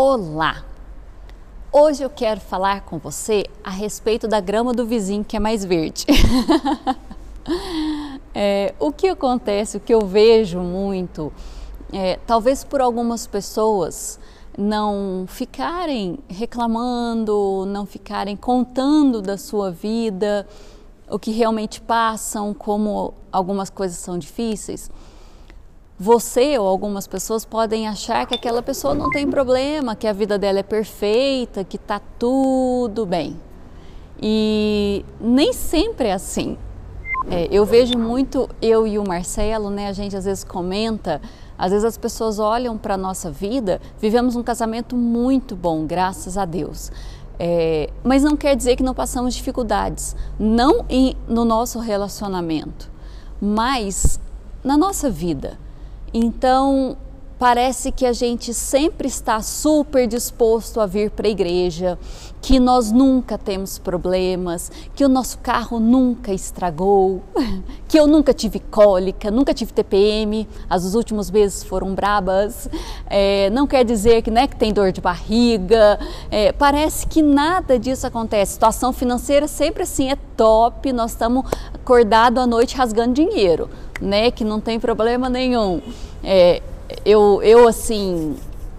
Olá! Hoje eu quero falar com você a respeito da grama do vizinho que é mais verde. é, o que acontece, o que eu vejo muito, é, talvez por algumas pessoas não ficarem reclamando, não ficarem contando da sua vida, o que realmente passam, como algumas coisas são difíceis você ou algumas pessoas podem achar que aquela pessoa não tem problema, que a vida dela é perfeita, que está tudo bem. E nem sempre é assim. É, eu vejo muito, eu e o Marcelo, né, a gente às vezes comenta, às vezes as pessoas olham para nossa vida, vivemos um casamento muito bom, graças a Deus. É, mas não quer dizer que não passamos dificuldades, não em, no nosso relacionamento, mas na nossa vida. Então, parece que a gente sempre está super disposto a vir para a igreja, que nós nunca temos problemas, que o nosso carro nunca estragou, que eu nunca tive cólica, nunca tive TPM, as últimos meses foram brabas, é, não quer dizer que, né, que tem dor de barriga, é, parece que nada disso acontece. Situação financeira sempre assim é top, nós estamos acordados à noite rasgando dinheiro né? Que não tem problema nenhum. É, eu, eu assim,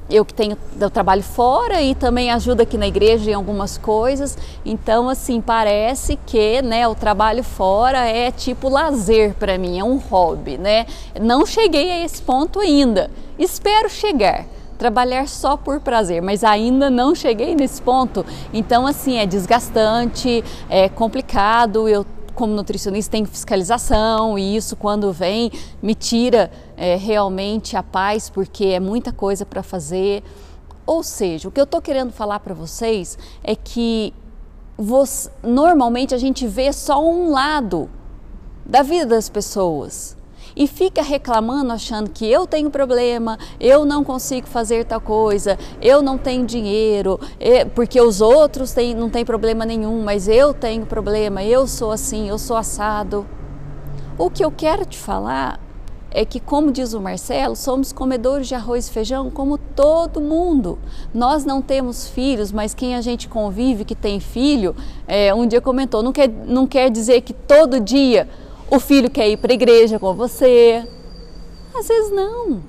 eu que tenho eu trabalho fora e também ajudo aqui na igreja em algumas coisas. Então, assim, parece que, né, o trabalho fora é tipo lazer para mim, é um hobby, né? Não cheguei a esse ponto ainda. Espero chegar. Trabalhar só por prazer, mas ainda não cheguei nesse ponto. Então, assim, é desgastante, é complicado. Eu como nutricionista tem fiscalização e isso quando vem me tira é, realmente a paz porque é muita coisa para fazer. Ou seja, o que eu estou querendo falar para vocês é que você, normalmente a gente vê só um lado da vida das pessoas e fica reclamando achando que eu tenho problema, eu não consigo fazer tal coisa, eu não tenho dinheiro, porque os outros têm, não têm problema nenhum, mas eu tenho problema, eu sou assim, eu sou assado. O que eu quero te falar é que, como diz o Marcelo, somos comedores de arroz e feijão como todo mundo. Nós não temos filhos, mas quem a gente convive que tem filho, é, um dia comentou, não quer, não quer dizer que todo dia o filho quer ir para a igreja com você. Às vezes não.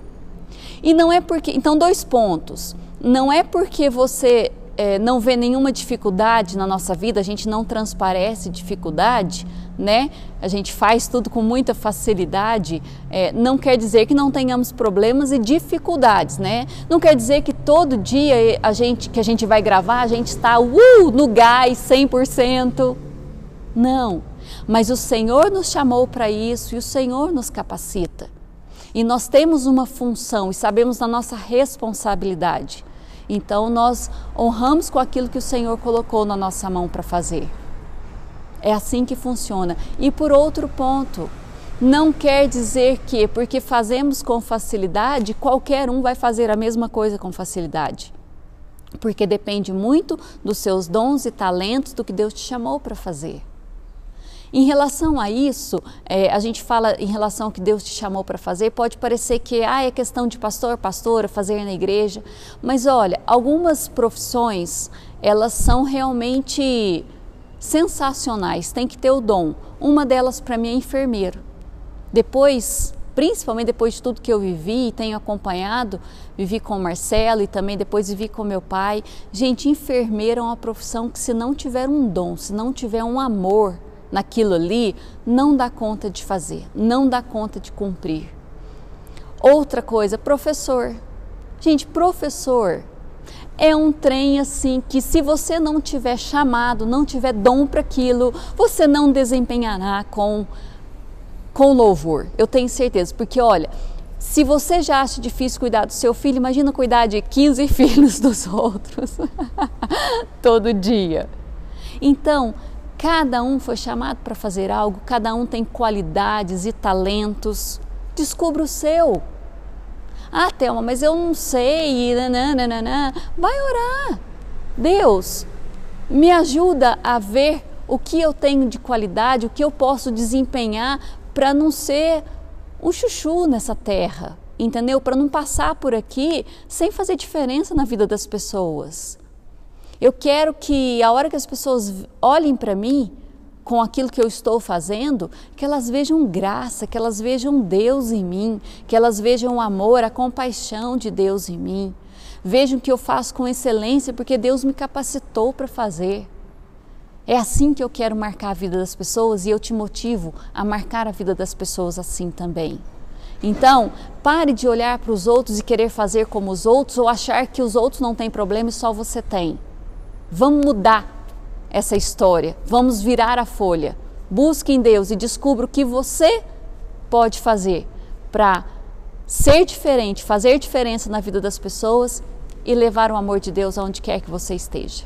E não é porque. Então, dois pontos. Não é porque você é, não vê nenhuma dificuldade na nossa vida, a gente não transparece dificuldade, né? A gente faz tudo com muita facilidade. É, não quer dizer que não tenhamos problemas e dificuldades, né? Não quer dizer que todo dia a gente, que a gente vai gravar, a gente está uh, no gás 100%. Não mas o Senhor nos chamou para isso e o Senhor nos capacita. E nós temos uma função e sabemos da nossa responsabilidade. Então nós honramos com aquilo que o Senhor colocou na nossa mão para fazer. É assim que funciona. E por outro ponto, não quer dizer que porque fazemos com facilidade, qualquer um vai fazer a mesma coisa com facilidade. Porque depende muito dos seus dons e talentos, do que Deus te chamou para fazer. Em relação a isso, é, a gente fala em relação ao que Deus te chamou para fazer, pode parecer que ah, é questão de pastor, pastora, fazer na igreja, mas olha, algumas profissões, elas são realmente sensacionais, tem que ter o dom. Uma delas para mim é enfermeiro. Depois, principalmente depois de tudo que eu vivi e tenho acompanhado, vivi com o Marcelo e também depois vivi com meu pai. Gente, enfermeiro é uma profissão que se não tiver um dom, se não tiver um amor, naquilo ali, não dá conta de fazer, não dá conta de cumprir. Outra coisa, professor. Gente, professor é um trem assim que se você não tiver chamado, não tiver dom para aquilo, você não desempenhará com com louvor. Eu tenho certeza, porque olha, se você já acha difícil cuidar do seu filho, imagina cuidar de 15 filhos dos outros todo dia. Então, Cada um foi chamado para fazer algo, cada um tem qualidades e talentos. Descubra o seu. Ah, Thelma, mas eu não sei. Nananana. Vai orar. Deus, me ajuda a ver o que eu tenho de qualidade, o que eu posso desempenhar para não ser um chuchu nessa terra. entendeu? Para não passar por aqui sem fazer diferença na vida das pessoas. Eu quero que a hora que as pessoas olhem para mim, com aquilo que eu estou fazendo, que elas vejam graça, que elas vejam Deus em mim, que elas vejam o amor, a compaixão de Deus em mim. Vejam que eu faço com excelência porque Deus me capacitou para fazer. É assim que eu quero marcar a vida das pessoas e eu te motivo a marcar a vida das pessoas assim também. Então, pare de olhar para os outros e querer fazer como os outros ou achar que os outros não têm problema e só você tem. Vamos mudar essa história, vamos virar a folha. Busque em Deus e descubra o que você pode fazer para ser diferente, fazer diferença na vida das pessoas e levar o amor de Deus aonde quer que você esteja.